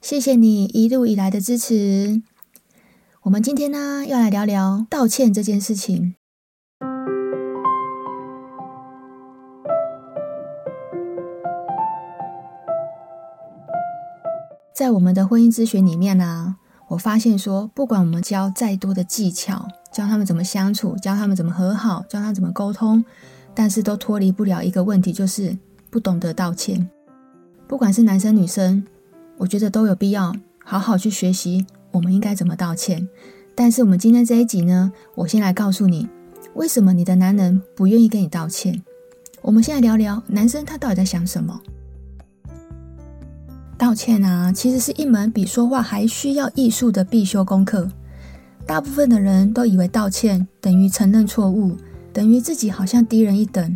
谢谢你一路以来的支持。我们今天呢，要来聊聊道歉这件事情。在我们的婚姻咨询里面呢，我发现说，不管我们教再多的技巧，教他们怎么相处，教他们怎么和好，教他们怎么沟通，但是都脱离不了一个问题，就是不懂得道歉。不管是男生女生。我觉得都有必要好好去学习，我们应该怎么道歉。但是我们今天这一集呢，我先来告诉你，为什么你的男人不愿意跟你道歉。我们先来聊聊男生他到底在想什么。道歉啊，其实是一门比说话还需要艺术的必修功课。大部分的人都以为道歉等于承认错误，等于自己好像低人一等。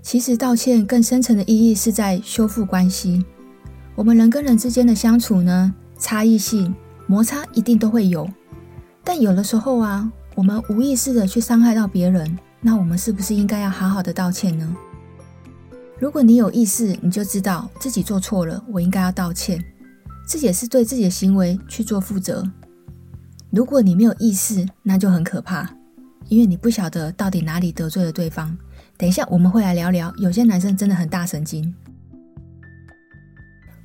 其实道歉更深层的意义是在修复关系。我们人跟人之间的相处呢，差异性摩擦一定都会有，但有的时候啊，我们无意识的去伤害到别人，那我们是不是应该要好好的道歉呢？如果你有意识，你就知道自己做错了，我应该要道歉，这也是对自己的行为去做负责。如果你没有意识，那就很可怕，因为你不晓得到底哪里得罪了对方。等一下我们会来聊聊，有些男生真的很大神经。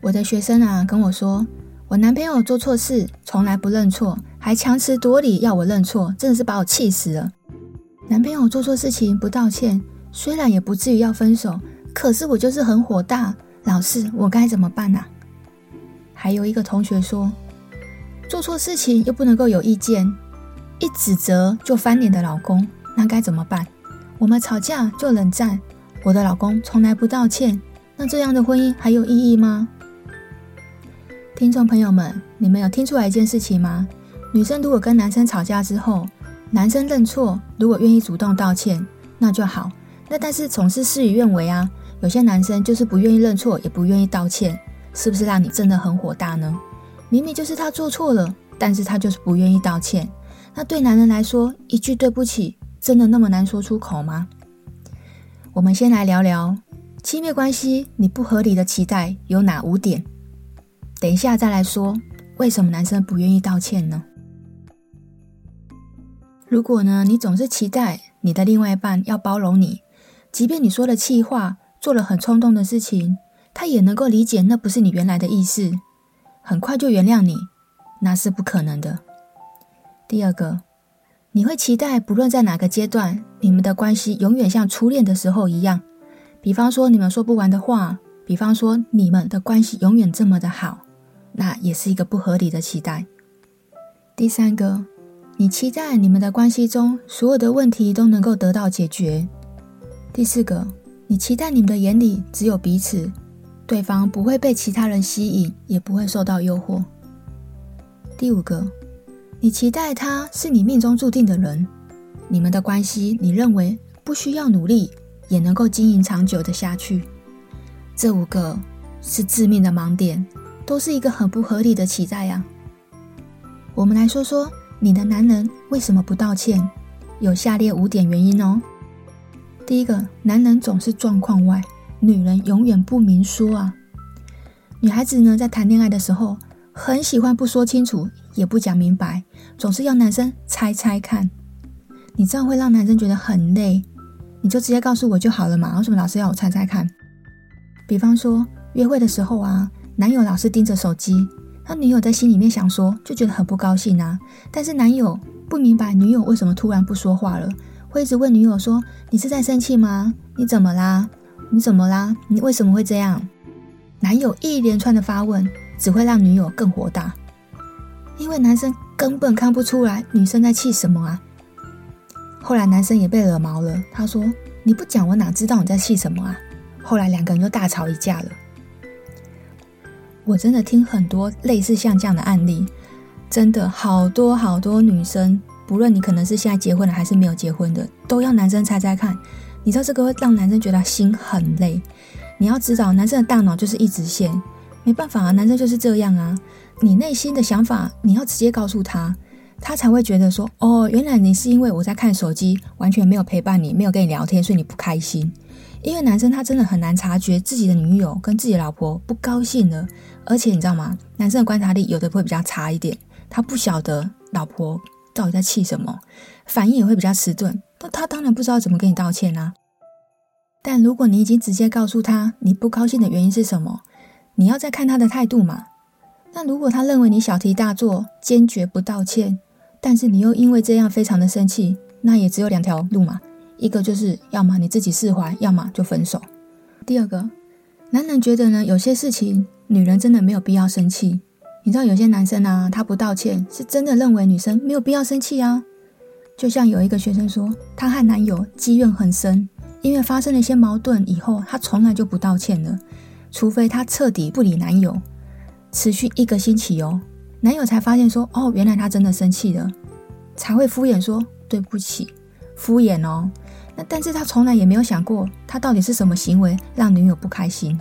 我的学生啊跟我说，我男朋友做错事从来不认错，还强词夺理要我认错，真的是把我气死了。男朋友做错事情不道歉，虽然也不至于要分手，可是我就是很火大。老师，我该怎么办啊？还有一个同学说，做错事情又不能够有意见，一指责就翻脸的老公，那该怎么办？我们吵架就冷战，我的老公从来不道歉，那这样的婚姻还有意义吗？听众朋友们，你们有听出来一件事情吗？女生如果跟男生吵架之后，男生认错，如果愿意主动道歉，那就好。那但是总是事与愿违啊，有些男生就是不愿意认错，也不愿意道歉，是不是让你真的很火大呢？明明就是他做错了，但是他就是不愿意道歉。那对男人来说，一句对不起，真的那么难说出口吗？我们先来聊聊亲密关系，你不合理的期待有哪五点？等一下再来说，为什么男生不愿意道歉呢？如果呢，你总是期待你的另外一半要包容你，即便你说了气话，做了很冲动的事情，他也能够理解那不是你原来的意思，很快就原谅你，那是不可能的。第二个，你会期待不论在哪个阶段，你们的关系永远像初恋的时候一样，比方说你们说不完的话，比方说你们的关系永远这么的好。那也是一个不合理的期待。第三个，你期待你们的关系中所有的问题都能够得到解决。第四个，你期待你们的眼里只有彼此，对方不会被其他人吸引，也不会受到诱惑。第五个，你期待他是你命中注定的人，你们的关系你认为不需要努力也能够经营长久的下去。这五个是致命的盲点。都是一个很不合理的期待呀。我们来说说你的男人为什么不道歉，有下列五点原因哦。第一个，男人总是状况外，女人永远不明说啊。女孩子呢，在谈恋爱的时候，很喜欢不说清楚，也不讲明白，总是要男生猜猜看。你这样会让男生觉得很累，你就直接告诉我就好了嘛，为什么老是要我猜猜看？比方说约会的时候啊。男友老是盯着手机，他女友在心里面想说，就觉得很不高兴啊。但是男友不明白女友为什么突然不说话了，会一直问女友说：“你是在生气吗？你怎么啦？你怎么啦？你为什么会这样？”男友一连串的发问，只会让女友更火大，因为男生根本看不出来女生在气什么啊。后来男生也被惹毛了，他说：“你不讲，我哪知道你在气什么啊？”后来两个人就大吵一架了。我真的听很多类似像这样的案例，真的好多好多女生，不论你可能是现在结婚了还是没有结婚的，都要男生猜猜看。你知道这个会让男生觉得心很累。你要知道，男生的大脑就是一直线，没办法啊，男生就是这样啊。你内心的想法，你要直接告诉他，他才会觉得说，哦，原来你是因为我在看手机，完全没有陪伴你，没有跟你聊天，所以你不开心。因为男生他真的很难察觉自己的女友跟自己的老婆不高兴了，而且你知道吗？男生的观察力有的会比较差一点，他不晓得老婆到底在气什么，反应也会比较迟钝。那他当然不知道怎么跟你道歉啊。但如果你已经直接告诉他你不高兴的原因是什么，你要再看他的态度嘛。那如果他认为你小题大做，坚决不道歉，但是你又因为这样非常的生气，那也只有两条路嘛，一个就是要么你自己释怀，要么就分手。第二个，男人觉得呢，有些事情女人真的没有必要生气。你知道有些男生啊，他不道歉是真的认为女生没有必要生气啊。就像有一个学生说，她和男友积怨很深。因为发生了一些矛盾以后，她从来就不道歉了，除非她彻底不理男友，持续一个星期哦，男友才发现说，哦，原来她真的生气了，才会敷衍说对不起，敷衍哦。那但是他从来也没有想过，他到底是什么行为让女友不开心。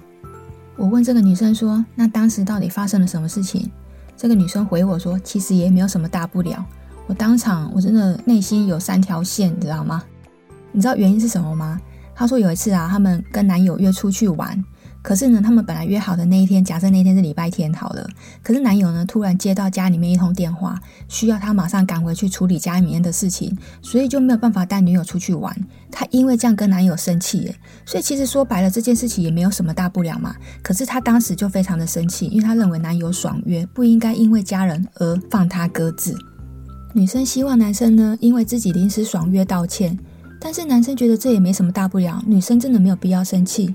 我问这个女生说，那当时到底发生了什么事情？这个女生回我说，其实也没有什么大不了。我当场我真的内心有三条线，你知道吗？你知道原因是什么吗？她说有一次啊，他们跟男友约出去玩，可是呢，他们本来约好的那一天，假设那天是礼拜天好了，可是男友呢突然接到家里面一通电话，需要他马上赶回去处理家里面的事情，所以就没有办法带女友出去玩。她因为这样跟男友生气耶，所以其实说白了，这件事情也没有什么大不了嘛。可是她当时就非常的生气，因为她认为男友爽约，不应该因为家人而放他鸽子。女生希望男生呢，因为自己临时爽约道歉。但是男生觉得这也没什么大不了，女生真的没有必要生气。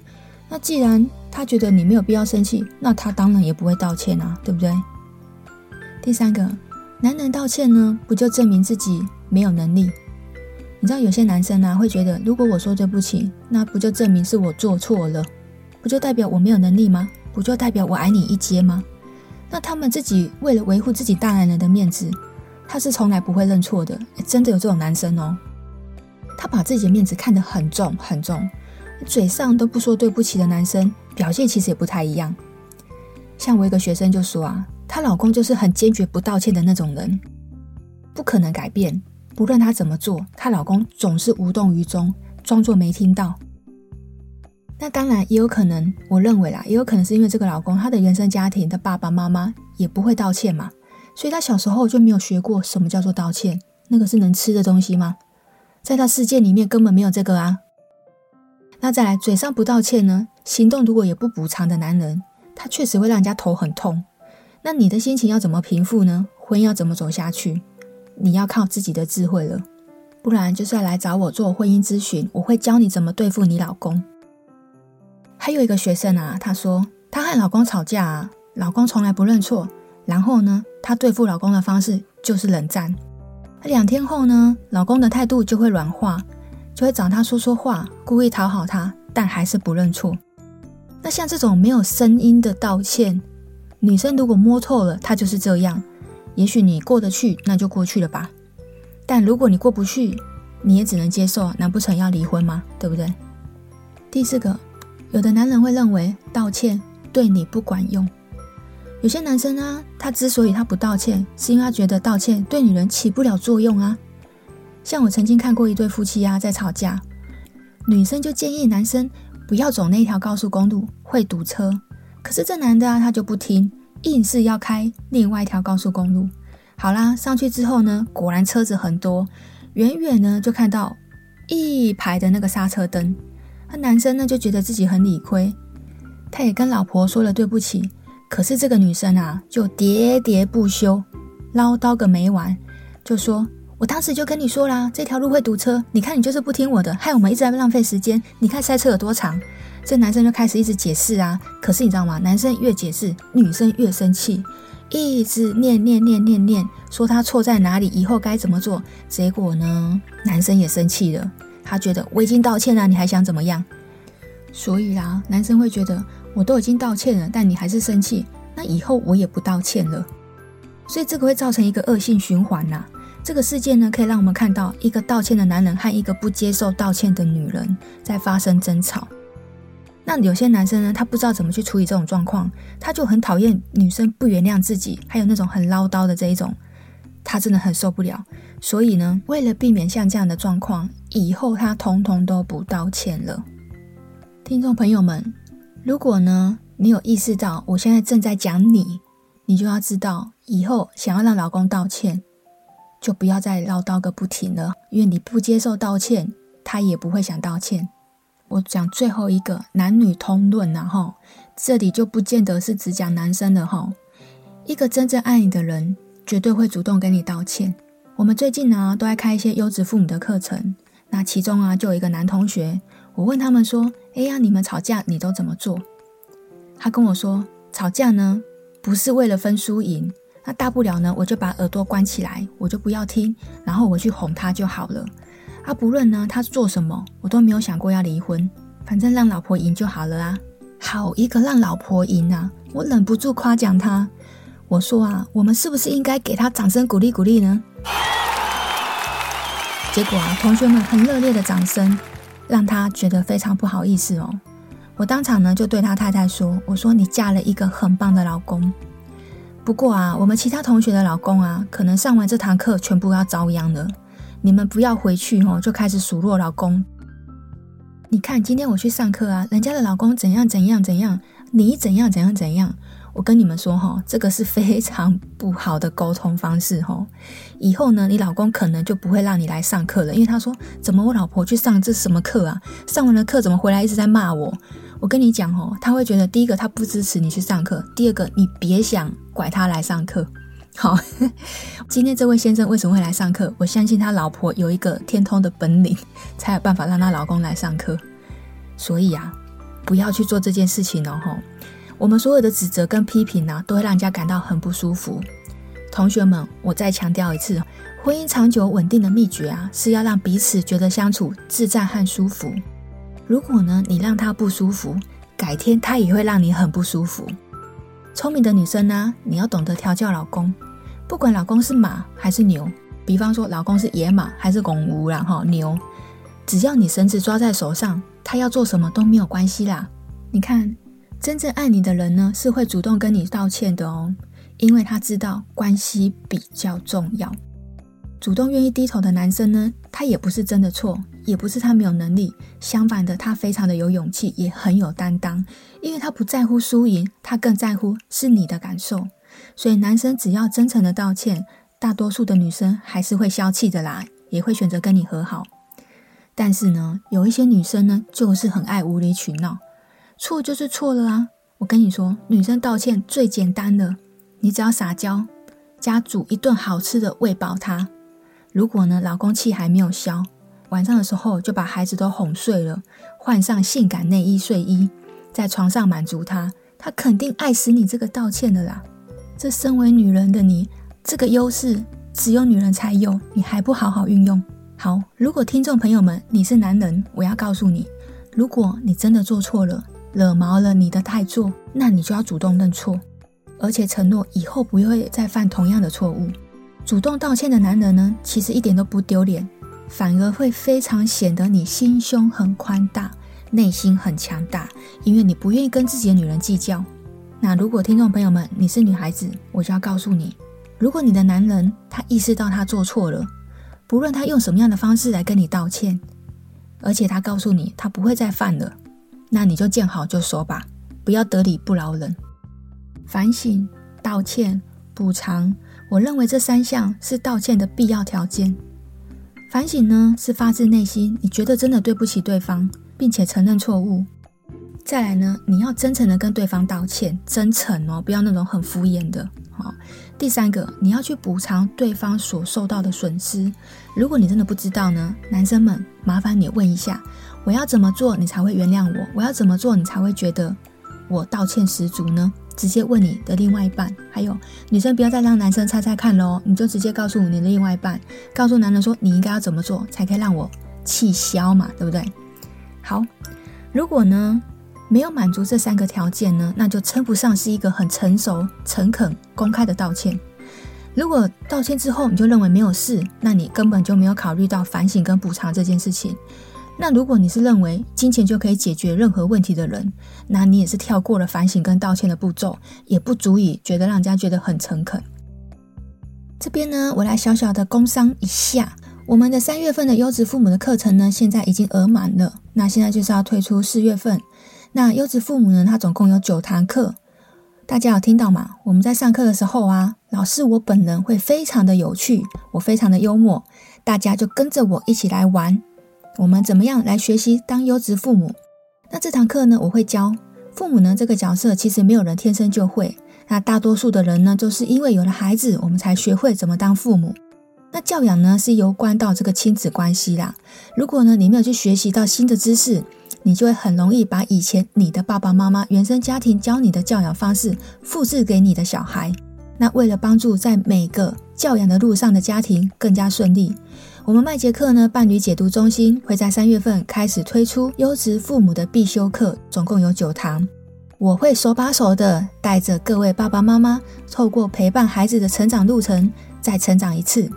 那既然他觉得你没有必要生气，那他当然也不会道歉啊，对不对？第三个，男人道歉呢，不就证明自己没有能力？你知道有些男生啊会觉得，如果我说对不起，那不就证明是我做错了？不就代表我没有能力吗？不就代表我矮你一阶吗？那他们自己为了维护自己大男人的面子，他是从来不会认错的。真的有这种男生哦。他把自己的面子看得很重很重，嘴上都不说对不起的男生，表现其实也不太一样。像我一个学生就说啊，她老公就是很坚决不道歉的那种人，不可能改变，不论她怎么做，她老公总是无动于衷，装作没听到。那当然也有可能，我认为啦，也有可能是因为这个老公他的原生家庭的爸爸妈妈也不会道歉嘛，所以他小时候就没有学过什么叫做道歉，那个是能吃的东西吗？在他世界里面根本没有这个啊。那再来，嘴上不道歉呢，行动如果也不补偿的男人，他确实会让人家头很痛。那你的心情要怎么平复呢？婚姻要怎么走下去？你要靠自己的智慧了，不然就是要来找我做婚姻咨询，我会教你怎么对付你老公。还有一个学生啊，他说他和老公吵架啊，老公从来不认错，然后呢，他对付老公的方式就是冷战。两天后呢，老公的态度就会软化，就会找他说说话，故意讨好他，但还是不认错。那像这种没有声音的道歉，女生如果摸透了，他就是这样。也许你过得去，那就过去了吧。但如果你过不去，你也只能接受，难不成要离婚吗？对不对？第四个，有的男人会认为道歉对你不管用。有些男生啊，他之所以他不道歉，是因为他觉得道歉对女人起不了作用啊。像我曾经看过一对夫妻啊，在吵架，女生就建议男生不要走那条高速公路，会堵车。可是这男的啊，他就不听，硬是要开另外一条高速公路。好啦，上去之后呢，果然车子很多，远远呢就看到一排的那个刹车灯。那男生呢就觉得自己很理亏，他也跟老婆说了对不起。可是这个女生啊，就喋喋不休，唠叨个没完，就说：“我当时就跟你说啦，这条路会堵车，你看你就是不听我的，害我们一直在浪费时间。你看塞车有多长。”这男生就开始一直解释啊。可是你知道吗？男生越解释，女生越生气，一直念念念念念，说他错在哪里，以后该怎么做。结果呢，男生也生气了，他觉得我已经道歉了，你还想怎么样？所以啦，男生会觉得。我都已经道歉了，但你还是生气，那以后我也不道歉了。所以这个会造成一个恶性循环呐。这个事件呢，可以让我们看到一个道歉的男人和一个不接受道歉的女人在发生争吵。那有些男生呢，他不知道怎么去处理这种状况，他就很讨厌女生不原谅自己，还有那种很唠叨的这一种，他真的很受不了。所以呢，为了避免像这样的状况，以后他通通都不道歉了。听众朋友们，如果呢，你有意识到我现在正在讲你，你就要知道，以后想要让老公道歉，就不要再唠叨个不停了，因为你不接受道歉，他也不会想道歉。我讲最后一个男女通论然后，这里就不见得是只讲男生的哈。一个真正爱你的人，绝对会主动跟你道歉。我们最近呢，都在开一些优质父母的课程，那其中啊，就有一个男同学，我问他们说：“哎呀，你们吵架你都怎么做？”他跟我说：“吵架呢，不是为了分输赢，那大不了呢，我就把耳朵关起来，我就不要听，然后我去哄他就好了。”啊，不论呢，他做什么，我都没有想过要离婚，反正让老婆赢就好了啊。好一个让老婆赢啊！我忍不住夸奖他，我说啊，我们是不是应该给他掌声鼓励鼓励呢？结果啊，同学们很热烈的掌声，让他觉得非常不好意思哦。我当场呢就对他太太说：“我说你嫁了一个很棒的老公，不过啊，我们其他同学的老公啊，可能上完这堂课全部要遭殃了。”你们不要回去哦，就开始数落老公。你看，今天我去上课啊，人家的老公怎样怎样怎样，你怎样怎样怎样。我跟你们说哈，这个是非常不好的沟通方式哈。以后呢，你老公可能就不会让你来上课了，因为他说，怎么我老婆去上这什么课啊？上完了课怎么回来一直在骂我？我跟你讲哦，他会觉得第一个他不支持你去上课，第二个你别想拐他来上课。好，今天这位先生为什么会来上课？我相信他老婆有一个天通的本领，才有办法让他老公来上课。所以啊，不要去做这件事情哦。吼，我们所有的指责跟批评呢，都会让人家感到很不舒服。同学们，我再强调一次，婚姻长久稳定的秘诀啊，是要让彼此觉得相处自在和舒服。如果呢，你让他不舒服，改天他也会让你很不舒服。聪明的女生呢，你要懂得调教老公。不管老公是马还是牛，比方说老公是野马还是公牛，然后牛，只要你绳子抓在手上，他要做什么都没有关系啦。你看，真正爱你的人呢，是会主动跟你道歉的哦，因为他知道关系比较重要。主动愿意低头的男生呢，他也不是真的错，也不是他没有能力，相反的，他非常的有勇气，也很有担当，因为他不在乎输赢，他更在乎是你的感受。所以，男生只要真诚的道歉，大多数的女生还是会消气的啦，也会选择跟你和好。但是呢，有一些女生呢，就是很爱无理取闹，错就是错了啊！我跟你说，女生道歉最简单的，你只要撒娇，加煮一顿好吃的喂饱她。如果呢，老公气还没有消，晚上的时候就把孩子都哄睡了，换上性感内衣睡衣，在床上满足他，他肯定爱死你这个道歉的啦。这身为女人的你，这个优势只有女人才有，你还不好好运用。好，如果听众朋友们你是男人，我要告诉你，如果你真的做错了，惹毛了你的太座，那你就要主动认错，而且承诺以后不会再犯同样的错误。主动道歉的男人呢，其实一点都不丢脸，反而会非常显得你心胸很宽大，内心很强大，因为你不愿意跟自己的女人计较。那如果听众朋友们你是女孩子，我就要告诉你，如果你的男人他意识到他做错了，不论他用什么样的方式来跟你道歉，而且他告诉你他不会再犯了，那你就见好就收吧，不要得理不饶人。反省、道歉、补偿，我认为这三项是道歉的必要条件。反省呢，是发自内心，你觉得真的对不起对方，并且承认错误。再来呢，你要真诚的跟对方道歉，真诚哦，不要那种很敷衍的。好，第三个，你要去补偿对方所受到的损失。如果你真的不知道呢，男生们，麻烦你问一下，我要怎么做你才会原谅我？我要怎么做你才会觉得我道歉十足呢？直接问你的另外一半。还有，女生不要再让男生猜猜看喽，你就直接告诉你的另外一半，告诉男人说你应该要怎么做才可以让我气消嘛，对不对？好，如果呢，没有满足这三个条件呢，那就称不上是一个很成熟、诚恳、公开的道歉。如果道歉之后你就认为没有事，那你根本就没有考虑到反省跟补偿这件事情。那如果你是认为金钱就可以解决任何问题的人，那你也是跳过了反省跟道歉的步骤，也不足以觉得让人家觉得很诚恳。这边呢，我来小小的工商一下，我们的三月份的优质父母的课程呢，现在已经额满了，那现在就是要推出四月份。那优质父母呢，它总共有九堂课，大家有听到吗？我们在上课的时候啊，老师我本人会非常的有趣，我非常的幽默，大家就跟着我一起来玩。我们怎么样来学习当优质父母？那这堂课呢，我会教父母呢这个角色，其实没有人天生就会。那大多数的人呢，都是因为有了孩子，我们才学会怎么当父母。那教养呢，是攸关到这个亲子关系啦。如果呢，你没有去学习到新的知识，你就会很容易把以前你的爸爸妈妈原生家庭教你的教养方式复制给你的小孩。那为了帮助在每个教养的路上的家庭更加顺利。我们麦杰克呢，伴侣解读中心会在三月份开始推出优质父母的必修课，总共有九堂。我会手把手的带着各位爸爸妈妈，透过陪伴孩子的成长路程，再成长一次，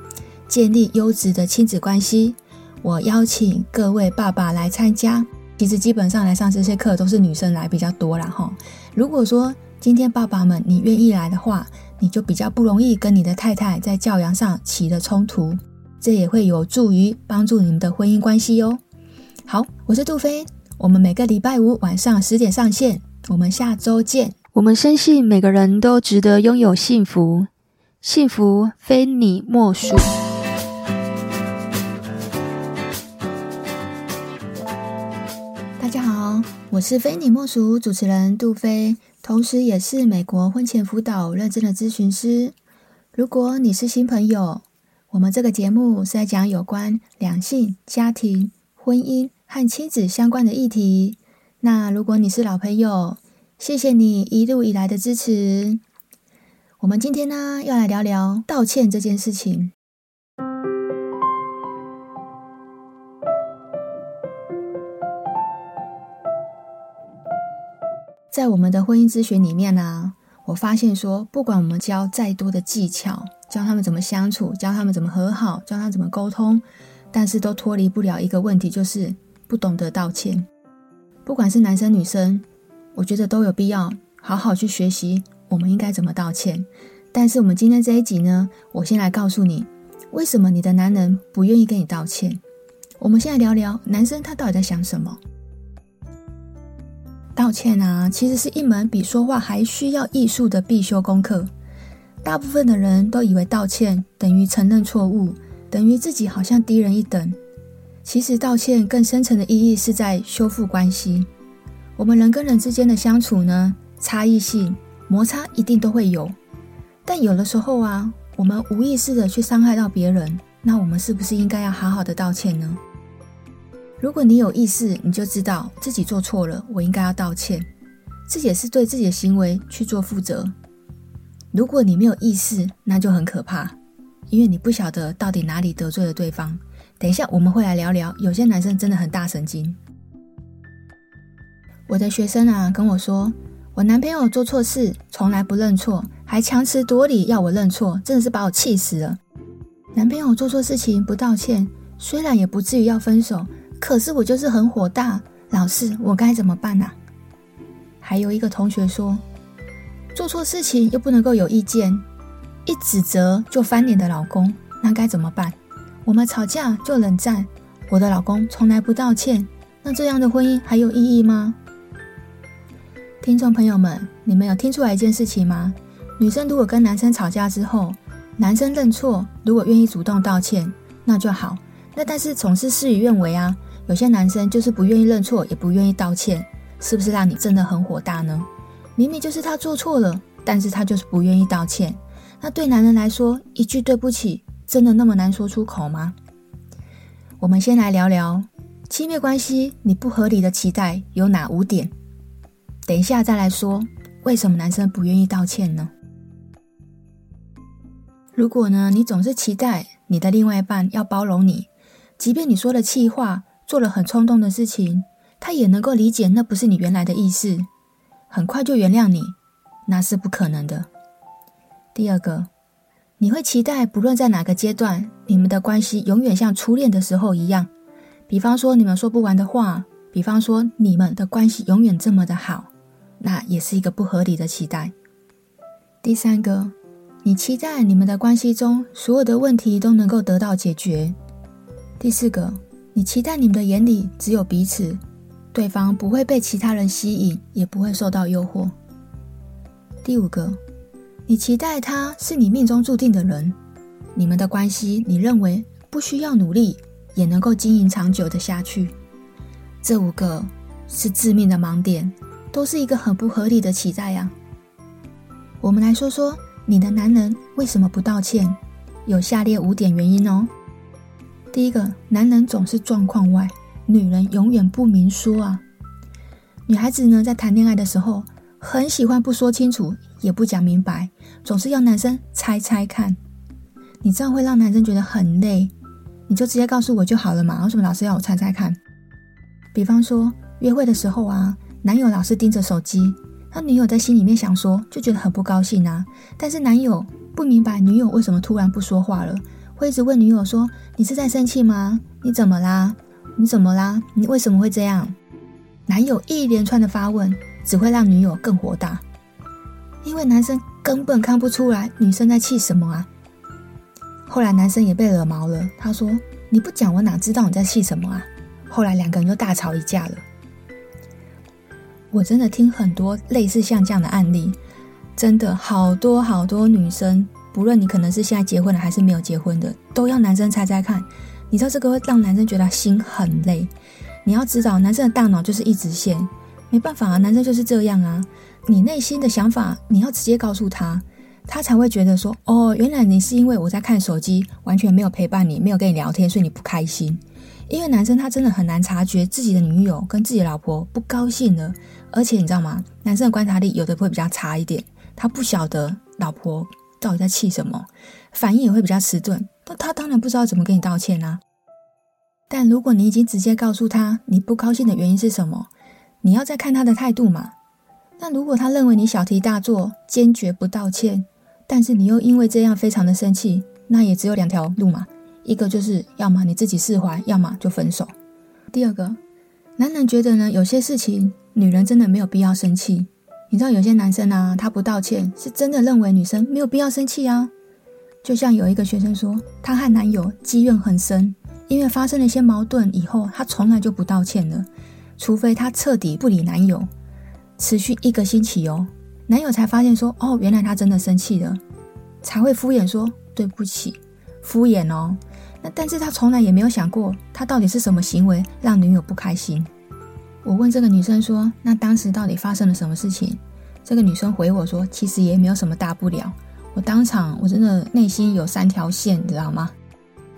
建立优质的亲子关系。我邀请各位爸爸来参加，其实基本上来上这些课都是女生来比较多啦哈。如果说今天爸爸们你愿意来的话，你就比较不容易跟你的太太在教养上起了冲突。这也会有助于帮助你们的婚姻关系哟。好，我是杜飞，我们每个礼拜五晚上十点上线，我们下周见。我们深信每个人都值得拥有幸福，幸福非你莫属。大家好，我是非你莫属主持人杜菲，同时也是美国婚前辅导认证的咨询师。如果你是新朋友，我们这个节目是在讲有关两性、家庭、婚姻和亲子相关的议题。那如果你是老朋友，谢谢你一路以来的支持。我们今天呢，要来聊聊道歉这件事情。在我们的婚姻咨询里面呢，我发现说，不管我们教再多的技巧，教他们怎么相处，教他们怎么和好，教他怎么沟通，但是都脱离不了一个问题，就是不懂得道歉。不管是男生女生，我觉得都有必要好好去学习我们应该怎么道歉。但是我们今天这一集呢，我先来告诉你，为什么你的男人不愿意跟你道歉。我们先来聊聊男生他到底在想什么。道歉啊，其实是一门比说话还需要艺术的必修功课。大部分的人都以为道歉等于承认错误，等于自己好像低人一等。其实道歉更深层的意义是在修复关系。我们人跟人之间的相处呢，差异性、摩擦一定都会有。但有的时候啊，我们无意识的去伤害到别人，那我们是不是应该要好好的道歉呢？如果你有意识，你就知道自己做错了，我应该要道歉。这也是对自己的行为去做负责。如果你没有意识，那就很可怕，因为你不晓得到底哪里得罪了对方。等一下我们会来聊聊，有些男生真的很大神经。我的学生啊跟我说，我男朋友做错事从来不认错，还强词夺理要我认错，真的是把我气死了。男朋友做错事情不道歉，虽然也不至于要分手，可是我就是很火大。老师，我该怎么办啊？还有一个同学说。做错事情又不能够有意见，一指责就翻脸的老公，那该怎么办？我们吵架就冷战，我的老公从来不道歉，那这样的婚姻还有意义吗？听众朋友们，你们有听出来一件事情吗？女生如果跟男生吵架之后，男生认错，如果愿意主动道歉，那就好。那但是总是事与愿违啊，有些男生就是不愿意认错，也不愿意道歉，是不是让你真的很火大呢？明明就是他做错了，但是他就是不愿意道歉。那对男人来说，一句对不起，真的那么难说出口吗？我们先来聊聊亲密关系，你不合理的期待有哪五点？等一下再来说，为什么男生不愿意道歉呢？如果呢，你总是期待你的另外一半要包容你，即便你说了气话，做了很冲动的事情，他也能够理解那不是你原来的意思，很快就原谅你，那是不可能的。第二个，你会期待不论在哪个阶段，你们的关系永远像初恋的时候一样，比方说你们说不完的话，比方说你们的关系永远这么的好，那也是一个不合理的期待。第三个，你期待你们的关系中所有的问题都能够得到解决。第四个，你期待你们的眼里只有彼此，对方不会被其他人吸引，也不会受到诱惑。第五个，你期待他是你命中注定的人，你们的关系你认为不需要努力也能够经营长久的下去。这五个是致命的盲点，都是一个很不合理的期待呀。我们来说说你的男人为什么不道歉，有下列五点原因哦。第一个，男人总是状况外，女人永远不明说啊。女孩子呢，在谈恋爱的时候，很喜欢不说清楚，也不讲明白，总是要男生猜猜看。你这样会让男生觉得很累，你就直接告诉我就好了嘛，为什么老是要我猜猜看？比方说约会的时候啊，男友老是盯着手机。那女友在心里面想说，就觉得很不高兴啊。但是男友不明白女友为什么突然不说话了，会一直问女友说：“你是在生气吗？你怎么啦？你怎么啦？你为什么会这样？”男友一连串的发问，只会让女友更火大，因为男生根本看不出来女生在气什么啊。后来男生也被惹毛了，他说：“你不讲，我哪知道你在气什么啊？”后来两个人就大吵一架了。我真的听很多类似像这样的案例，真的好多好多女生，不论你可能是现在结婚了还是没有结婚的，都要男生猜猜看。你知道这个会让男生觉得心很累。你要知道，男生的大脑就是一直线，没办法啊，男生就是这样啊。你内心的想法，你要直接告诉他，他才会觉得说，哦，原来你是因为我在看手机，完全没有陪伴你，没有跟你聊天，所以你不开心。因为男生他真的很难察觉自己的女友跟自己老婆不高兴了，而且你知道吗？男生的观察力有的会比较差一点，他不晓得老婆到底在气什么，反应也会比较迟钝。那他当然不知道怎么跟你道歉啊。但如果你已经直接告诉他你不高兴的原因是什么，你要再看他的态度嘛。那如果他认为你小题大做，坚决不道歉，但是你又因为这样非常的生气，那也只有两条路嘛。一个就是要么你自己释怀，要么就分手。第二个，男人觉得呢，有些事情女人真的没有必要生气。你知道有些男生啊，他不道歉是真的认为女生没有必要生气啊。就像有一个学生说，她和男友积怨很深，因为发生了一些矛盾以后，她从来就不道歉了，除非她彻底不理男友，持续一个星期哦，男友才发现说，哦，原来她真的生气了，才会敷衍说对不起，敷衍哦。那但是他从来也没有想过，他到底是什么行为让女友不开心。我问这个女生说：“那当时到底发生了什么事情？”这个女生回我说：“其实也没有什么大不了。”我当场我真的内心有三条线，你知道吗？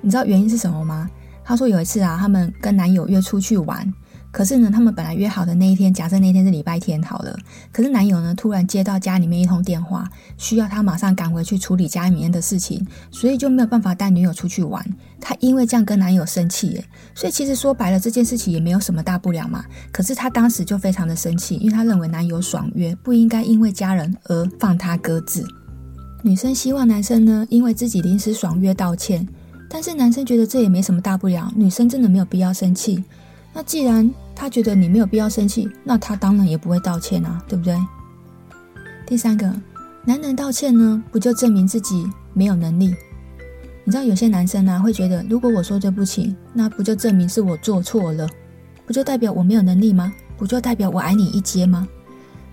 你知道原因是什么吗？她说有一次啊，他们跟男友约出去玩。可是呢，他们本来约好的那一天，假设那天是礼拜天好了。可是男友呢，突然接到家里面一通电话，需要他马上赶回去处理家里面的事情，所以就没有办法带女友出去玩。他因为这样跟男友生气耶，所以其实说白了，这件事情也没有什么大不了嘛。可是他当时就非常的生气，因为他认为男友爽约，不应该因为家人而放他鸽子。女生希望男生呢，因为自己临时爽约道歉，但是男生觉得这也没什么大不了，女生真的没有必要生气。那既然他觉得你没有必要生气，那他当然也不会道歉啊，对不对？第三个，男人道歉呢，不就证明自己没有能力？你知道有些男生啊，会觉得，如果我说对不起，那不就证明是我做错了？不就代表我没有能力吗？不就代表我矮你一阶吗？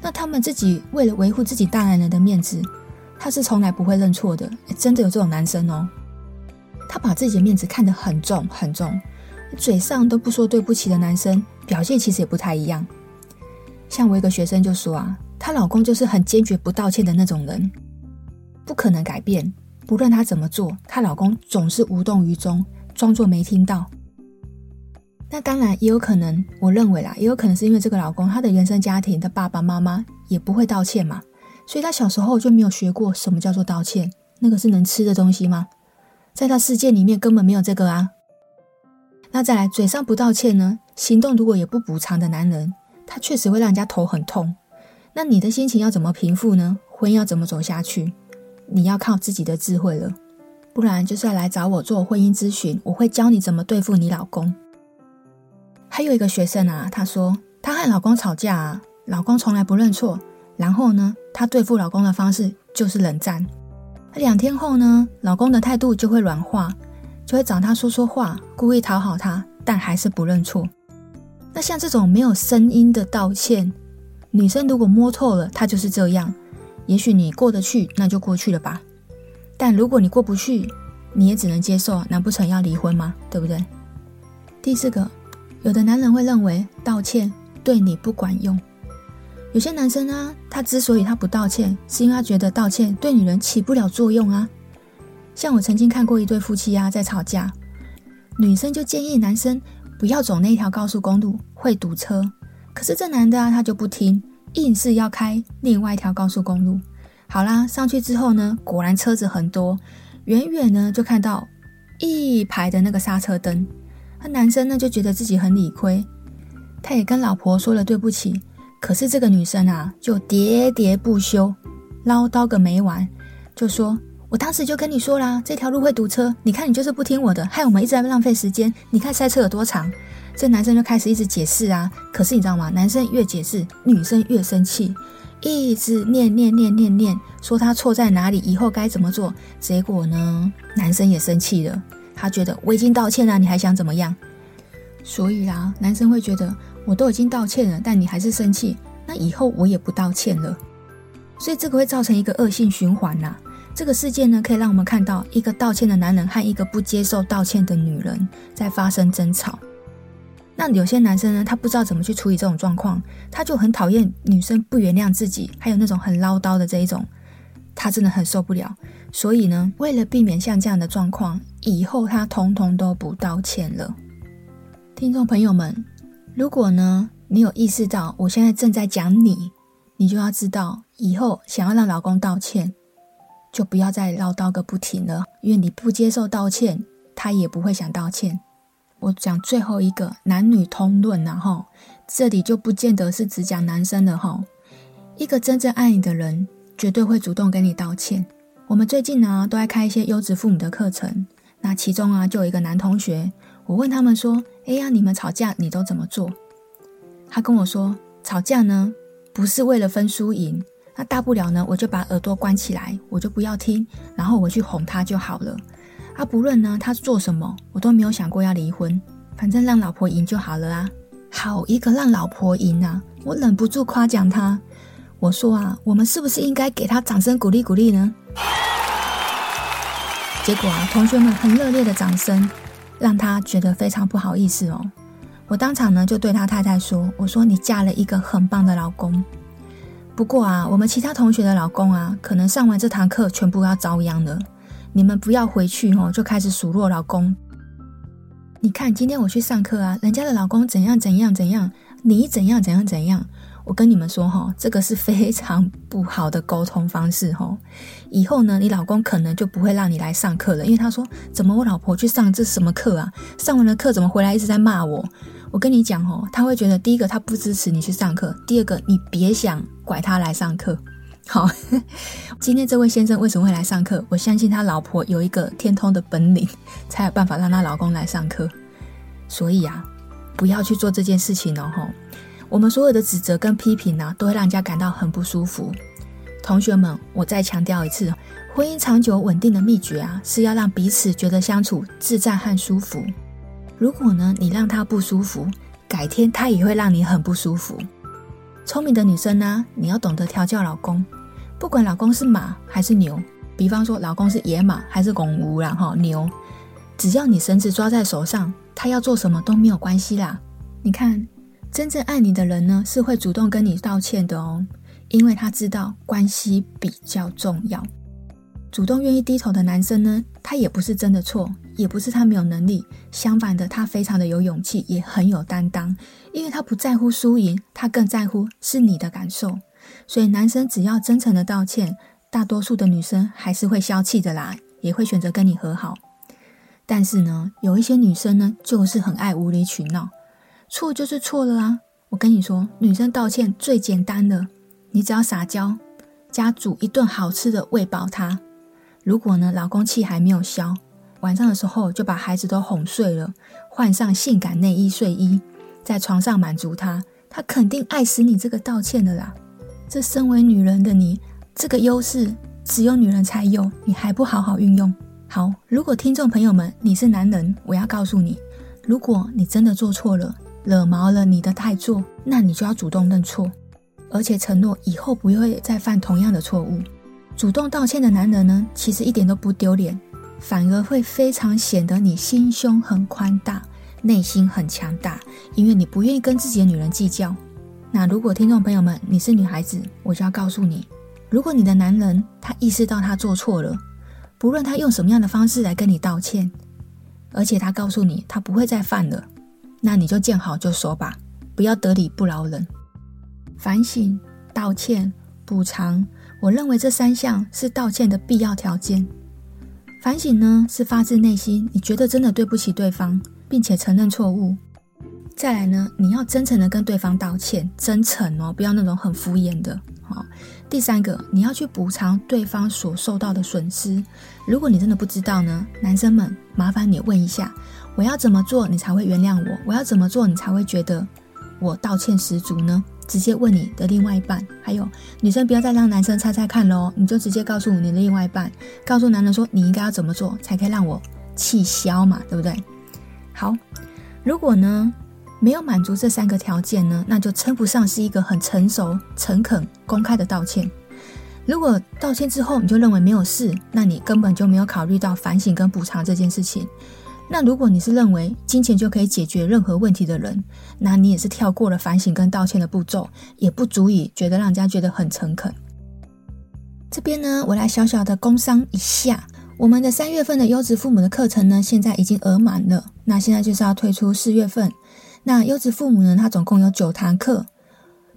那他们自己为了维护自己大男人的面子，他是从来不会认错的。真的有这种男生哦，他把自己的面子看得很重很重。嘴上都不说对不起的男生，表现其实也不太一样。像我一个学生就说啊，她老公就是很坚决不道歉的那种人，不可能改变。不论她怎么做，她老公总是无动于衷，装作没听到。那当然也有可能，我认为啦，也有可能是因为这个老公他的原生家庭的爸爸妈妈也不会道歉嘛，所以他小时候就没有学过什么叫做道歉。那个是能吃的东西吗？在他世界里面根本没有这个啊。那再来，嘴上不道歉呢，行动如果也不补偿的男人，他确实会让人家头很痛。那你的心情要怎么平复呢？婚姻要怎么走下去？你要靠自己的智慧了，不然就是要来找我做婚姻咨询，我会教你怎么对付你老公。还有一个学生啊，她说她和老公吵架啊，老公从来不认错，然后呢，她对付老公的方式就是冷战。两天后呢，老公的态度就会软化。就会找他说说话，故意讨好他，但还是不认错。那像这种没有声音的道歉，女生如果摸透了，他就是这样。也许你过得去，那就过去了吧。但如果你过不去，你也只能接受，难不成要离婚吗？对不对？第四个，有的男人会认为道歉对你不管用。有些男生呢，他之所以他不道歉，是因为他觉得道歉对女人起不了作用啊。像我曾经看过一对夫妻啊，在吵架，女生就建议男生不要走那条高速公路，会堵车。可是这男的啊，他就不听，硬是要开另外一条高速公路。好啦，上去之后呢，果然车子很多，远远呢就看到一排的那个刹车灯。那男生呢就觉得自己很理亏，他也跟老婆说了对不起。可是这个女生啊，就喋喋不休，唠叨个没完，就说。我当时就跟你说啦，这条路会堵车。你看你就是不听我的，害我们一直在浪费时间。你看塞车有多长？这男生就开始一直解释啊。可是你知道吗？男生越解释，女生越生气，一直念念念念念，说他错在哪里，以后该怎么做。结果呢，男生也生气了，他觉得我已经道歉了，你还想怎么样？所以啦，男生会觉得我都已经道歉了，但你还是生气，那以后我也不道歉了。所以这个会造成一个恶性循环呐。这个事件呢，可以让我们看到一个道歉的男人和一个不接受道歉的女人在发生争吵。那有些男生呢，他不知道怎么去处理这种状况，他就很讨厌女生不原谅自己，还有那种很唠叨的这一种，他真的很受不了。所以呢，为了避免像这样的状况，以后他通通都不道歉了。听众朋友们，如果呢，你有意识到我现在正在讲你，你就要知道，以后想要让老公道歉。就不要再唠叨个不停了，因为你不接受道歉，他也不会想道歉。我讲最后一个男女通论然后，这里就不见得是只讲男生的哈。一个真正爱你的人，绝对会主动跟你道歉。我们最近呢，都在开一些优质父母的课程，那其中啊，就有一个男同学，我问他们说：“哎呀，你们吵架你都怎么做？”他跟我说：“吵架呢，不是为了分输赢。”那大不了呢，我就把耳朵关起来，我就不要听，然后我去哄他就好了。啊，不论呢他做什么，我都没有想过要离婚，反正让老婆赢就好了啊。好一个让老婆赢啊！我忍不住夸奖他，我说啊，我们是不是应该给他掌声鼓励鼓励呢？结果啊，同学们很热烈的掌声，让他觉得非常不好意思哦。我当场呢就对他太太说：“我说你嫁了一个很棒的老公。”不过啊，我们其他同学的老公啊，可能上完这堂课全部要遭殃了。你们不要回去哦，就开始数落老公。你看今天我去上课啊，人家的老公怎样怎样怎样，你怎样怎样怎样。我跟你们说哈，这个是非常不好的沟通方式哈。以后呢，你老公可能就不会让你来上课了，因为他说，怎么我老婆去上这什么课啊？上完了课怎么回来一直在骂我？我跟你讲哦，他会觉得第一个他不支持你去上课，第二个你别想拐他来上课。好，今天这位先生为什么会来上课？我相信他老婆有一个天通的本领，才有办法让他老公来上课。所以啊，不要去做这件事情哦。吼，我们所有的指责跟批评呢，都会让人家感到很不舒服。同学们，我再强调一次，婚姻长久稳定的秘诀啊，是要让彼此觉得相处自在和舒服。如果呢，你让他不舒服，改天他也会让你很不舒服。聪明的女生呢，你要懂得调教老公，不管老公是马还是牛，比方说老公是野马还是公牛，然后牛，只要你绳子抓在手上，他要做什么都没有关系啦。你看，真正爱你的人呢，是会主动跟你道歉的哦，因为他知道关系比较重要。主动愿意低头的男生呢，他也不是真的错，也不是他没有能力，相反的，他非常的有勇气，也很有担当，因为他不在乎输赢，他更在乎是你的感受。所以男生只要真诚的道歉，大多数的女生还是会消气的啦，也会选择跟你和好。但是呢，有一些女生呢，就是很爱无理取闹，错就是错了啊！我跟你说，女生道歉最简单的，你只要撒娇，加煮一顿好吃的喂饱她。如果呢，老公气还没有消，晚上的时候就把孩子都哄睡了，换上性感内衣睡衣，在床上满足他，他肯定爱死你这个道歉的啦。这身为女人的你，这个优势只有女人才有，你还不好好运用。好，如果听众朋友们你是男人，我要告诉你，如果你真的做错了，惹毛了你的太座，那你就要主动认错，而且承诺以后不会再犯同样的错误。主动道歉的男人呢，其实一点都不丢脸，反而会非常显得你心胸很宽大，内心很强大，因为你不愿意跟自己的女人计较。那如果听众朋友们你是女孩子，我就要告诉你，如果你的男人他意识到他做错了，不论他用什么样的方式来跟你道歉，而且他告诉你他不会再犯了，那你就见好就收吧，不要得理不饶人。反省、道歉、补偿，我认为这三项是道歉的必要条件。反省呢，是发自内心，你觉得真的对不起对方，并且承认错误。再来呢，你要真诚的跟对方道歉，真诚哦，不要那种很敷衍的。好，第三个，你要去补偿对方所受到的损失。如果你真的不知道呢，男生们，麻烦你问一下，我要怎么做你才会原谅我？我要怎么做你才会觉得我道歉十足呢？直接问你的另外一半。还有，女生不要再让男生猜猜看喽，你就直接告诉你的另外一半，告诉男人说你应该要怎么做才可以让我气消嘛，对不对？好，如果呢，没有满足这三个条件呢，那就称不上是一个很成熟、诚恳、公开的道歉。如果道歉之后你就认为没有事，那你根本就没有考虑到反省跟补偿这件事情。那如果你是认为金钱就可以解决任何问题的人，那你也是跳过了反省跟道歉的步骤，也不足以觉得让人家觉得很诚恳。这边呢，我来小小的工商一下。我们的三月份的优质父母的课程呢，现在已经额满了。那现在就是要推出四月份。那优质父母呢，它总共有九堂课，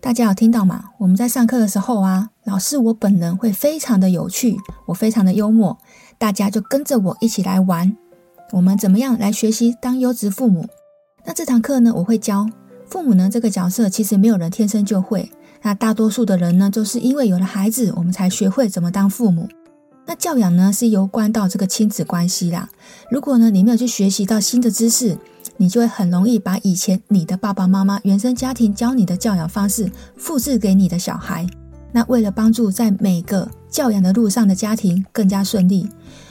大家有听到吗？我们在上课的时候啊，老师我本人会非常的有趣，我非常的幽默，大家就跟着我一起来玩。我们怎么样来学习当优质父母？那这堂课呢，我会教父母呢这个角色，其实没有人天生就会。那大多数的人呢，都是因为有了孩子，我们才学会怎么当父母。那教养呢，是攸关到这个亲子关系啦。如果呢，你没有去学习到新的知识，你就会很容易把以前你的爸爸妈妈原生家庭教你的教养方式复制给你的小孩。那为了帮助在每个教养的路上的家庭更加顺利，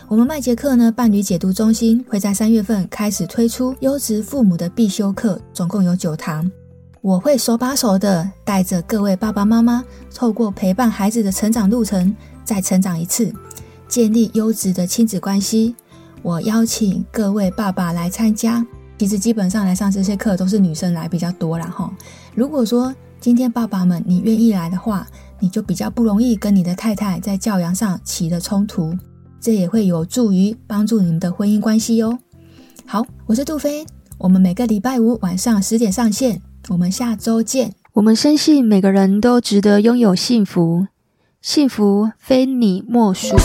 我们麦杰克呢伴侣解读中心会在三月份开始推出优质父母的必修课，总共有九堂。我会手把手的带着各位爸爸妈妈，透过陪伴孩子的成长路程，再成长一次。建立优质的亲子关系，我邀请各位爸爸来参加。其实基本上来上这些课都是女生来比较多啦哈。如果说今天爸爸们你愿意来的话，你就比较不容易跟你的太太在教养上起了冲突，这也会有助于帮助你们的婚姻关系哟。好，我是杜飞，我们每个礼拜五晚上十点上线，我们下周见。我们深信每个人都值得拥有幸福，幸福非你莫属。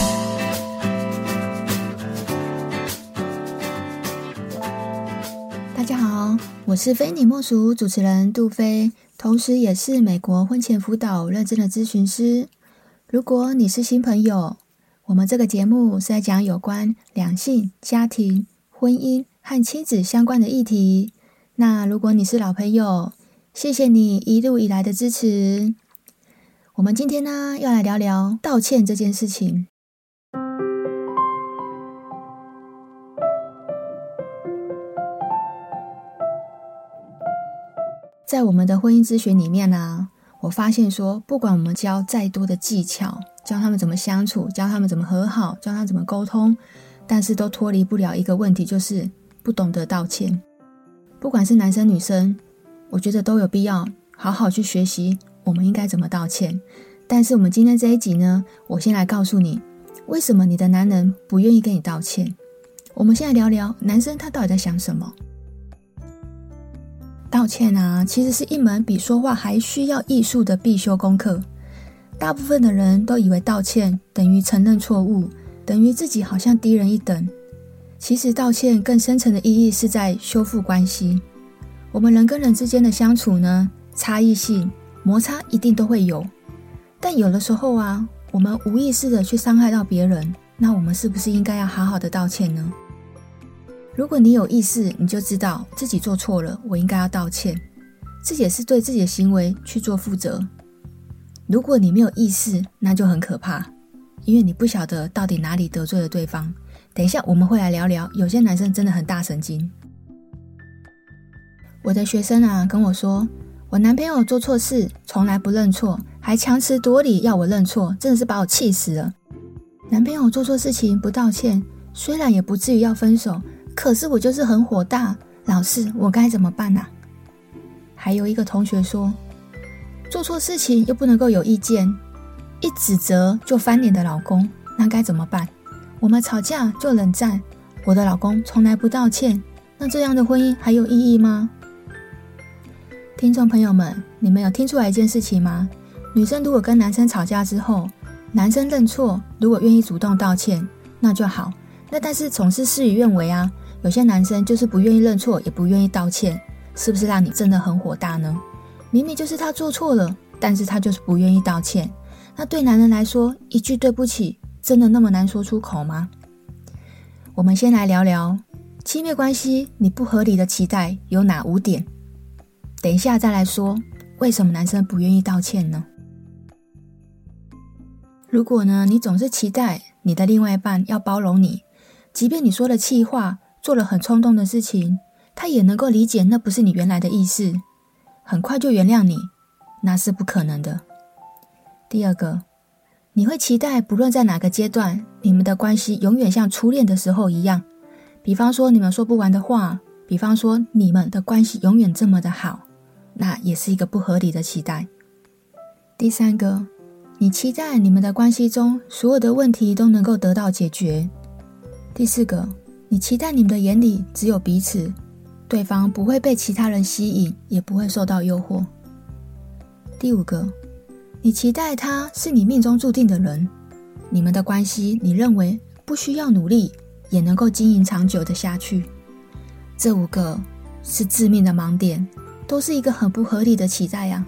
大家好我是非你莫属主持人杜飞，同时也是美国婚前辅导认证的咨询师。如果你是新朋友，我们这个节目是在讲有关两性、家庭、婚姻和亲子相关的议题。那如果你是老朋友，谢谢你一路以来的支持。我们今天呢，要来聊聊道歉这件事情。在我们的婚姻咨询里面呢、啊，我发现说，不管我们教再多的技巧，教他们怎么相处，教他们怎么和好，教他怎么沟通，但是都脱离不了一个问题，就是不懂得道歉。不管是男生女生，我觉得都有必要好好去学习，我们应该怎么道歉。但是我们今天这一集呢，我先来告诉你，为什么你的男人不愿意跟你道歉。我们现在聊聊男生他到底在想什么。道歉啊，其实是一门比说话还需要艺术的必修功课。大部分的人都以为道歉等于承认错误，等于自己好像低人一等。其实道歉更深层的意义是在修复关系。我们人跟人之间的相处呢，差异性、摩擦一定都会有，但有的时候啊，我们无意识的去伤害到别人，那我们是不是应该要好好的道歉呢？如果你有意识，你就知道自己做错了，我应该要道歉，这也是对自己的行为去做负责。如果你没有意识，那就很可怕，因为你不晓得到底哪里得罪了对方。等一下我们会来聊聊，有些男生真的很大神经。我的学生啊跟我说，我男朋友做错事从来不认错，还强词夺理要我认错，真的是把我气死了。男朋友做错事情不道歉，虽然也不至于要分手。可是我就是很火大，老师，我该怎么办啊？还有一个同学说，做错事情又不能够有意见，一指责就翻脸的老公，那该怎么办？我们吵架就冷战，我的老公从来不道歉，那这样的婚姻还有意义吗？听众朋友们，你们有听出来一件事情吗？女生如果跟男生吵架之后，男生认错，如果愿意主动道歉，那就好。那但是总是事与愿违啊。有些男生就是不愿意认错，也不愿意道歉，是不是让你真的很火大呢？明明就是他做错了，但是他就是不愿意道歉。那对男人来说，一句对不起，真的那么难说出口吗？我们先来聊聊亲密关系，你不合理的期待有哪五点？等一下再来说，为什么男生不愿意道歉呢？如果呢，你总是期待你的另外一半要包容你，即便你说了气话。做了很冲动的事情，他也能够理解那不是你原来的意思，很快就原谅你，那是不可能的。第二个，你会期待不论在哪个阶段，你们的关系永远像初恋的时候一样，比方说你们说不完的话，比方说你们的关系永远这么的好，那也是一个不合理的期待。第三个，你期待你们的关系中所有的问题都能够得到解决。第四个。你期待你们的眼里只有彼此，对方不会被其他人吸引，也不会受到诱惑。第五个，你期待他是你命中注定的人，你们的关系你认为不需要努力也能够经营长久的下去。这五个是致命的盲点，都是一个很不合理的期待呀。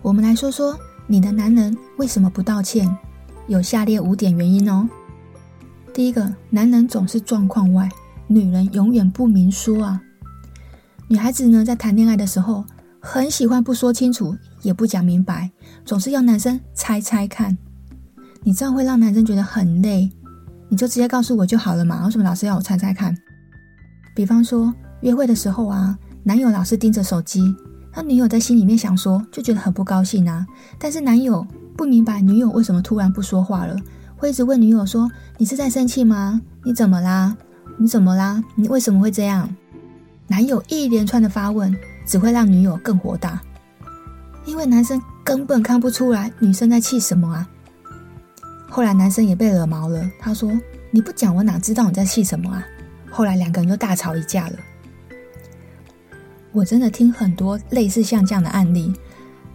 我们来说说你的男人为什么不道歉，有下列五点原因哦。第一个，男人总是状况外，女人永远不明说啊。女孩子呢，在谈恋爱的时候，很喜欢不说清楚，也不讲明白，总是要男生猜猜看。你这样会让男生觉得很累，你就直接告诉我就好了嘛，为什么老是要我猜猜看？比方说约会的时候啊，男友老是盯着手机，那女友在心里面想说，就觉得很不高兴啊。但是男友不明白女友为什么突然不说话了。会一直问女友说：“你是在生气吗？你怎么啦？你怎么啦？你为什么会这样？”男友一连串的发问，只会让女友更火大，因为男生根本看不出来女生在气什么啊。后来男生也被惹毛了，他说：“你不讲，我哪知道你在气什么啊？”后来两个人就大吵一架了。我真的听很多类似像这样的案例，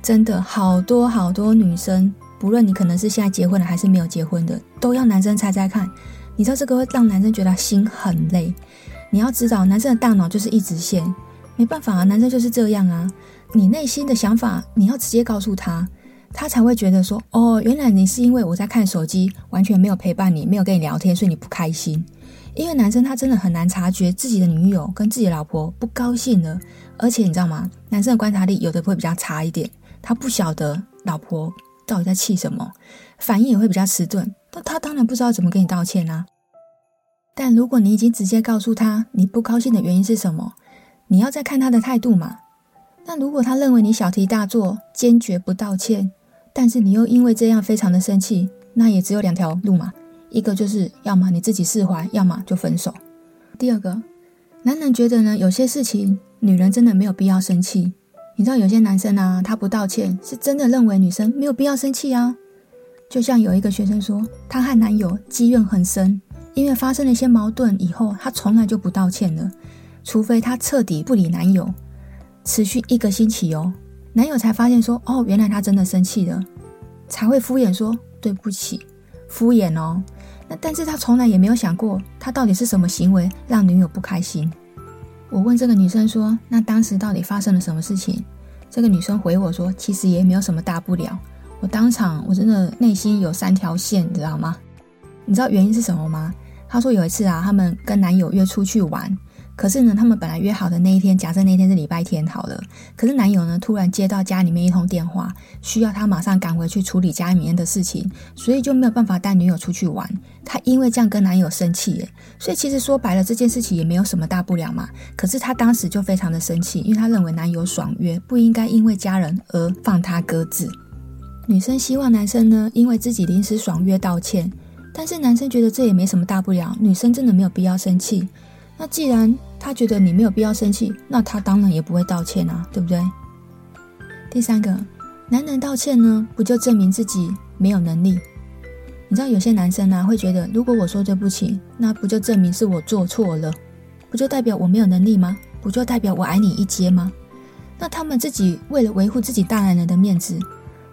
真的好多好多女生。不论你可能是现在结婚了还是没有结婚的，都要男生猜猜看。你知道这个会让男生觉得心很累。你要知道，男生的大脑就是一直线，没办法啊，男生就是这样啊。你内心的想法，你要直接告诉他，他才会觉得说，哦，原来你是因为我在看手机，完全没有陪伴你，没有跟你聊天，所以你不开心。因为男生他真的很难察觉自己的女友跟自己老婆不高兴了，而且你知道吗？男生的观察力有的会比较差一点，他不晓得老婆。到底在气什么？反应也会比较迟钝。那他当然不知道怎么跟你道歉啊。但如果你已经直接告诉他你不高兴的原因是什么，你要再看他的态度嘛。那如果他认为你小题大做，坚决不道歉，但是你又因为这样非常的生气，那也只有两条路嘛。一个就是要么你自己释怀，要么就分手。第二个，男人觉得呢，有些事情女人真的没有必要生气。你知道有些男生啊，他不道歉，是真的认为女生没有必要生气啊。就像有一个学生说，她和男友积怨很深，因为发生了一些矛盾以后，她从来就不道歉了，除非她彻底不理男友，持续一个星期哦，男友才发现说，哦，原来她真的生气了，才会敷衍说对不起，敷衍哦。那但是他从来也没有想过，他到底是什么行为让女友不开心。我问这个女生说：“那当时到底发生了什么事情？”这个女生回我说：“其实也没有什么大不了。”我当场我真的内心有三条线，你知道吗？你知道原因是什么吗？她说有一次啊，他们跟男友约出去玩。可是呢，他们本来约好的那一天，假设那天是礼拜天好了。可是男友呢，突然接到家里面一通电话，需要他马上赶回去处理家里面的事情，所以就没有办法带女友出去玩。他因为这样跟男友生气耶，所以其实说白了，这件事情也没有什么大不了嘛。可是他当时就非常的生气，因为他认为男友爽约，不应该因为家人而放他鸽子。女生希望男生呢，因为自己临时爽约道歉，但是男生觉得这也没什么大不了，女生真的没有必要生气。那既然他觉得你没有必要生气，那他当然也不会道歉啊，对不对？第三个，男人道歉呢，不就证明自己没有能力？你知道有些男生啊，会觉得如果我说对不起，那不就证明是我做错了？不就代表我没有能力吗？不就代表我矮你一阶吗？那他们自己为了维护自己大男人的面子，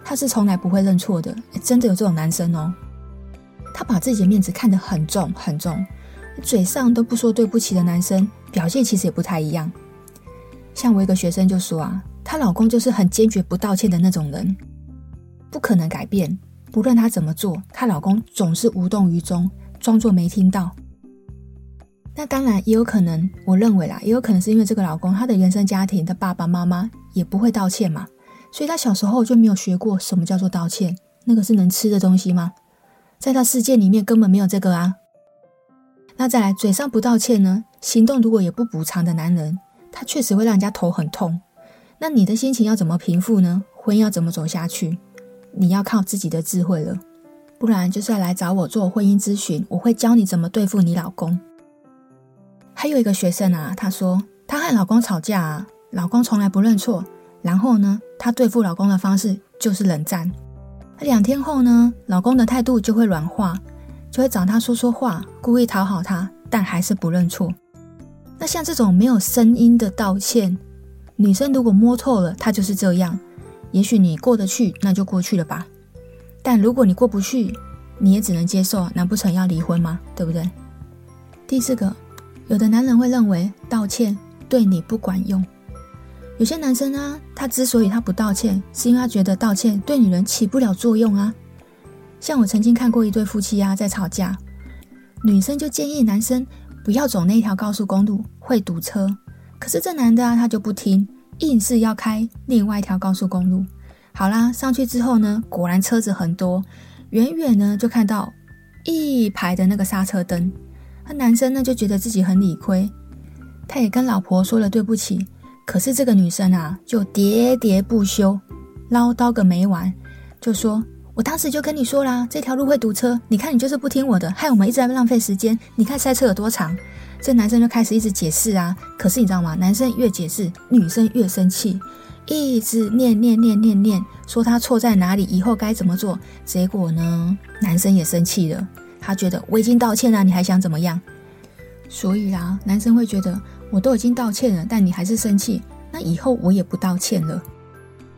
他是从来不会认错的。真的有这种男生哦，他把自己的面子看得很重很重。嘴上都不说对不起的男生，表现其实也不太一样。像我一个学生就说啊，她老公就是很坚决不道歉的那种人，不可能改变。不论她怎么做，她老公总是无动于衷，装作没听到。那当然也有可能，我认为啦，也有可能是因为这个老公他的原生家庭的爸爸妈妈也不会道歉嘛，所以他小时候就没有学过什么叫做道歉。那个是能吃的东西吗？在他世界里面根本没有这个啊。那再来，嘴上不道歉呢，行动如果也不补偿的男人，他确实会让人家头很痛。那你的心情要怎么平复呢？婚姻要怎么走下去？你要靠自己的智慧了，不然就是要来找我做婚姻咨询，我会教你怎么对付你老公。还有一个学生啊，他说他和老公吵架啊，老公从来不认错，然后呢，他对付老公的方式就是冷战。两天后呢，老公的态度就会软化。就会找他说说话，故意讨好他，但还是不认错。那像这种没有声音的道歉，女生如果摸透了，他就是这样。也许你过得去，那就过去了吧。但如果你过不去，你也只能接受，难不成要离婚吗？对不对？第四个，有的男人会认为道歉对你不管用。有些男生呢，他之所以他不道歉，是因为他觉得道歉对女人起不了作用啊。像我曾经看过一对夫妻啊，在吵架，女生就建议男生不要走那条高速公路，会堵车。可是这男的啊，他就不听，硬是要开另外一条高速公路。好啦，上去之后呢，果然车子很多，远远呢就看到一排的那个刹车灯。那男生呢就觉得自己很理亏，他也跟老婆说了对不起。可是这个女生啊，就喋喋不休，唠叨个没完，就说。我当时就跟你说啦，这条路会堵车。你看你就是不听我的，害我们一直在浪费时间。你看塞车有多长？这男生就开始一直解释啊。可是你知道吗？男生越解释，女生越生气，一直念念念念念，说他错在哪里，以后该怎么做。结果呢，男生也生气了，他觉得我已经道歉了，你还想怎么样？所以啦，男生会觉得我都已经道歉了，但你还是生气，那以后我也不道歉了。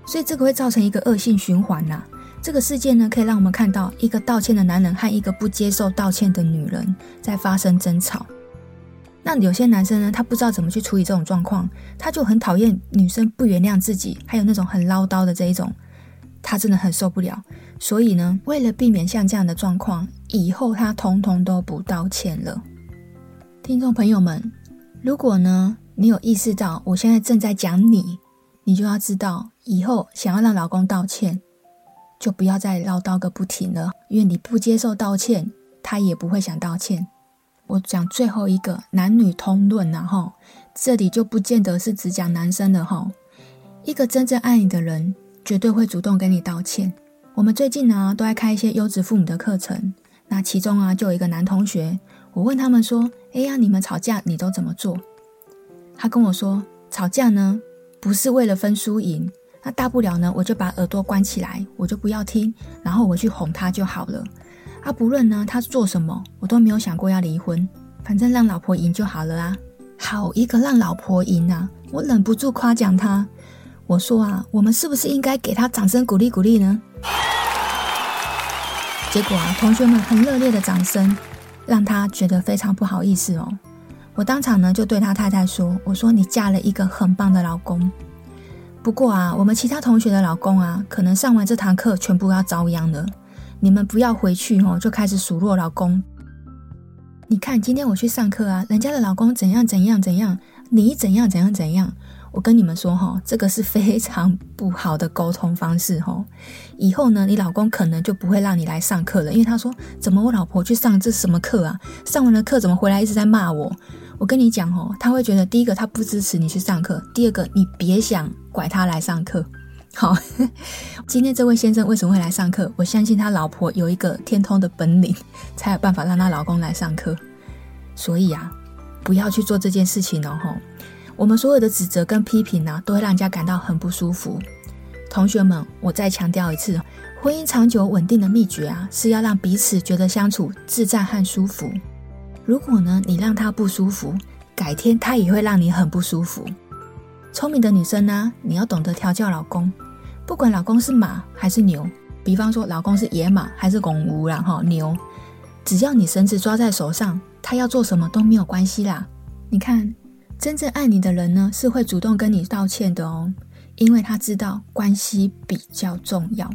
所以这个会造成一个恶性循环呐。这个事件呢，可以让我们看到一个道歉的男人和一个不接受道歉的女人在发生争吵。那有些男生呢，他不知道怎么去处理这种状况，他就很讨厌女生不原谅自己，还有那种很唠叨的这一种，他真的很受不了。所以呢，为了避免像这样的状况，以后他通通都不道歉了。听众朋友们，如果呢，你有意识到我现在正在讲你，你就要知道，以后想要让老公道歉。就不要再唠叨个不停了，因为你不接受道歉，他也不会想道歉。我讲最后一个男女通论然后，这里就不见得是只讲男生的哈。一个真正爱你的人，绝对会主动跟你道歉。我们最近呢，都在开一些优质父母的课程，那其中啊，就有一个男同学，我问他们说：“哎呀，你们吵架你都怎么做？”他跟我说：“吵架呢，不是为了分输赢。”那大不了呢，我就把耳朵关起来，我就不要听，然后我去哄他就好了。啊，不论呢他做什么，我都没有想过要离婚，反正让老婆赢就好了啊。好一个让老婆赢啊！我忍不住夸奖他，我说啊，我们是不是应该给他掌声鼓励鼓励呢？结果啊，同学们很热烈的掌声，让他觉得非常不好意思哦。我当场呢就对他太太说：“我说你嫁了一个很棒的老公。不过啊，我们其他同学的老公啊，可能上完这堂课全部要遭殃了。你们不要回去哦，就开始数落老公。你看今天我去上课啊，人家的老公怎样怎样怎样，你怎样怎样怎样。我跟你们说哈，这个是非常不好的沟通方式哈。以后呢，你老公可能就不会让你来上课了，因为他说怎么我老婆去上这什么课啊？上完了课怎么回来一直在骂我？”我跟你讲哦，他会觉得第一个他不支持你去上课，第二个你别想拐他来上课。好，今天这位先生为什么会来上课？我相信他老婆有一个天通的本领，才有办法让他老公来上课。所以啊，不要去做这件事情哦。吼，我们所有的指责跟批评呢，都会让人家感到很不舒服。同学们，我再强调一次，婚姻长久稳定的秘诀啊，是要让彼此觉得相处自在和舒服。如果呢，你让他不舒服，改天他也会让你很不舒服。聪明的女生呢，你要懂得调教老公，不管老公是马还是牛，比方说老公是野马还是公牛，然后牛，只要你绳子抓在手上，他要做什么都没有关系啦。你看，真正爱你的人呢，是会主动跟你道歉的哦，因为他知道关系比较重要。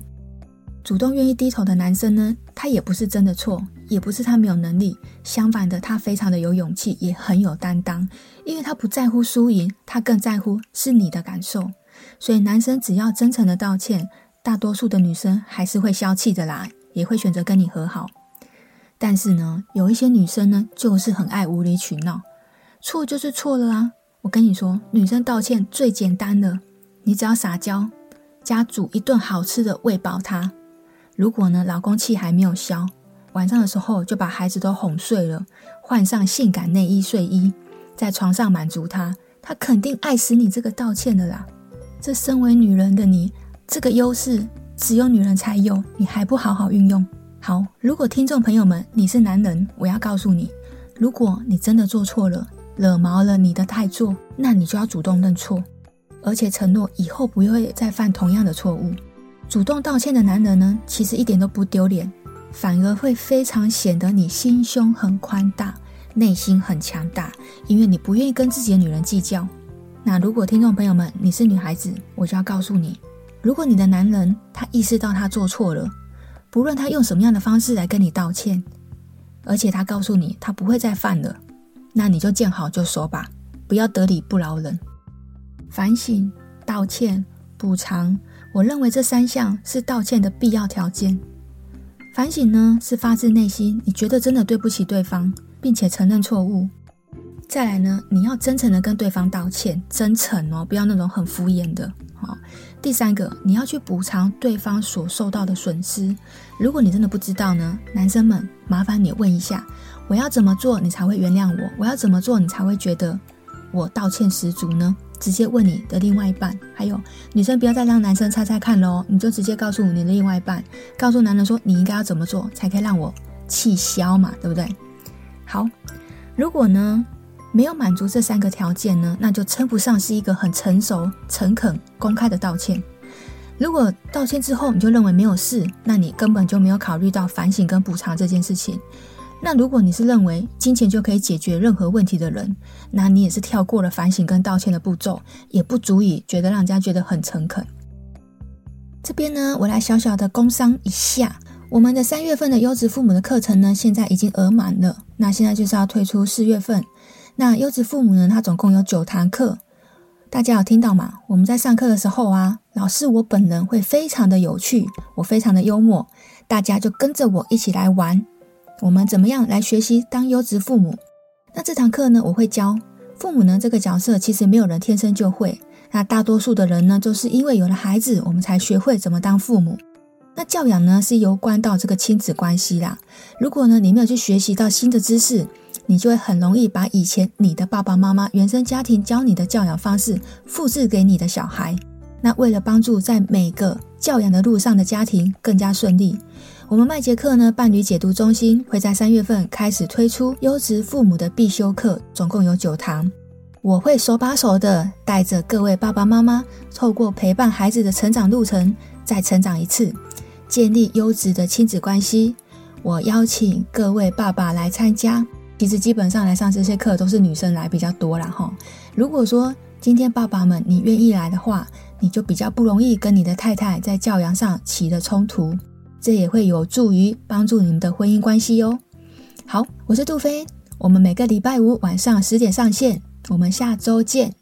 主动愿意低头的男生呢，他也不是真的错。也不是他没有能力，相反的，他非常的有勇气，也很有担当，因为他不在乎输赢，他更在乎是你的感受。所以男生只要真诚的道歉，大多数的女生还是会消气的啦，也会选择跟你和好。但是呢，有一些女生呢，就是很爱无理取闹，错就是错了啊！我跟你说，女生道歉最简单的，你只要撒娇，加煮一顿好吃的喂饱她。如果呢，老公气还没有消。晚上的时候就把孩子都哄睡了，换上性感内衣睡衣，在床上满足他，他肯定爱死你这个道歉的啦。这身为女人的你，这个优势只有女人才有，你还不好好运用。好，如果听众朋友们你是男人，我要告诉你，如果你真的做错了，惹毛了你的太座，那你就要主动认错，而且承诺以后不会再犯同样的错误。主动道歉的男人呢，其实一点都不丢脸。反而会非常显得你心胸很宽大，内心很强大，因为你不愿意跟自己的女人计较。那如果听众朋友们你是女孩子，我就要告诉你，如果你的男人他意识到他做错了，不论他用什么样的方式来跟你道歉，而且他告诉你他不会再犯了，那你就见好就收吧，不要得理不饶人。反省、道歉、补偿，我认为这三项是道歉的必要条件。反省呢，是发自内心，你觉得真的对不起对方，并且承认错误。再来呢，你要真诚的跟对方道歉，真诚哦，不要那种很敷衍的。好，第三个，你要去补偿对方所受到的损失。如果你真的不知道呢，男生们，麻烦你问一下，我要怎么做你才会原谅我？我要怎么做你才会觉得我道歉十足呢？直接问你的另外一半，还有女生不要再让男生猜猜看喽，你就直接告诉你的另外一半，告诉男人说你应该要怎么做才可以让我气消嘛，对不对？好，如果呢没有满足这三个条件呢，那就称不上是一个很成熟、诚恳、公开的道歉。如果道歉之后你就认为没有事，那你根本就没有考虑到反省跟补偿这件事情。那如果你是认为金钱就可以解决任何问题的人，那你也是跳过了反省跟道歉的步骤，也不足以觉得让人家觉得很诚恳。这边呢，我来小小的工商一下，我们的三月份的优质父母的课程呢，现在已经额满了，那现在就是要推出四月份。那优质父母呢，它总共有九堂课，大家有听到吗？我们在上课的时候啊，老师我本人会非常的有趣，我非常的幽默，大家就跟着我一起来玩。我们怎么样来学习当优质父母？那这堂课呢，我会教父母呢这个角色，其实没有人天生就会。那大多数的人呢，就是因为有了孩子，我们才学会怎么当父母。那教养呢，是攸关到这个亲子关系啦。如果呢，你没有去学习到新的知识，你就会很容易把以前你的爸爸妈妈原生家庭教你的教养方式复制给你的小孩。那为了帮助在每个教养的路上的家庭更加顺利。我们麦杰克呢，伴侣解读中心会在三月份开始推出优质父母的必修课，总共有九堂。我会手把手的带着各位爸爸妈妈，透过陪伴孩子的成长路程，再成长一次，建立优质的亲子关系，我邀请各位爸爸来参加。其实基本上来上这些课都是女生来比较多啦哈。如果说今天爸爸们你愿意来的话，你就比较不容易跟你的太太在教养上起了冲突，这也会有助于帮助你们的婚姻关系哟。好，我是杜飞，我们每个礼拜五晚上十点上线，我们下周见。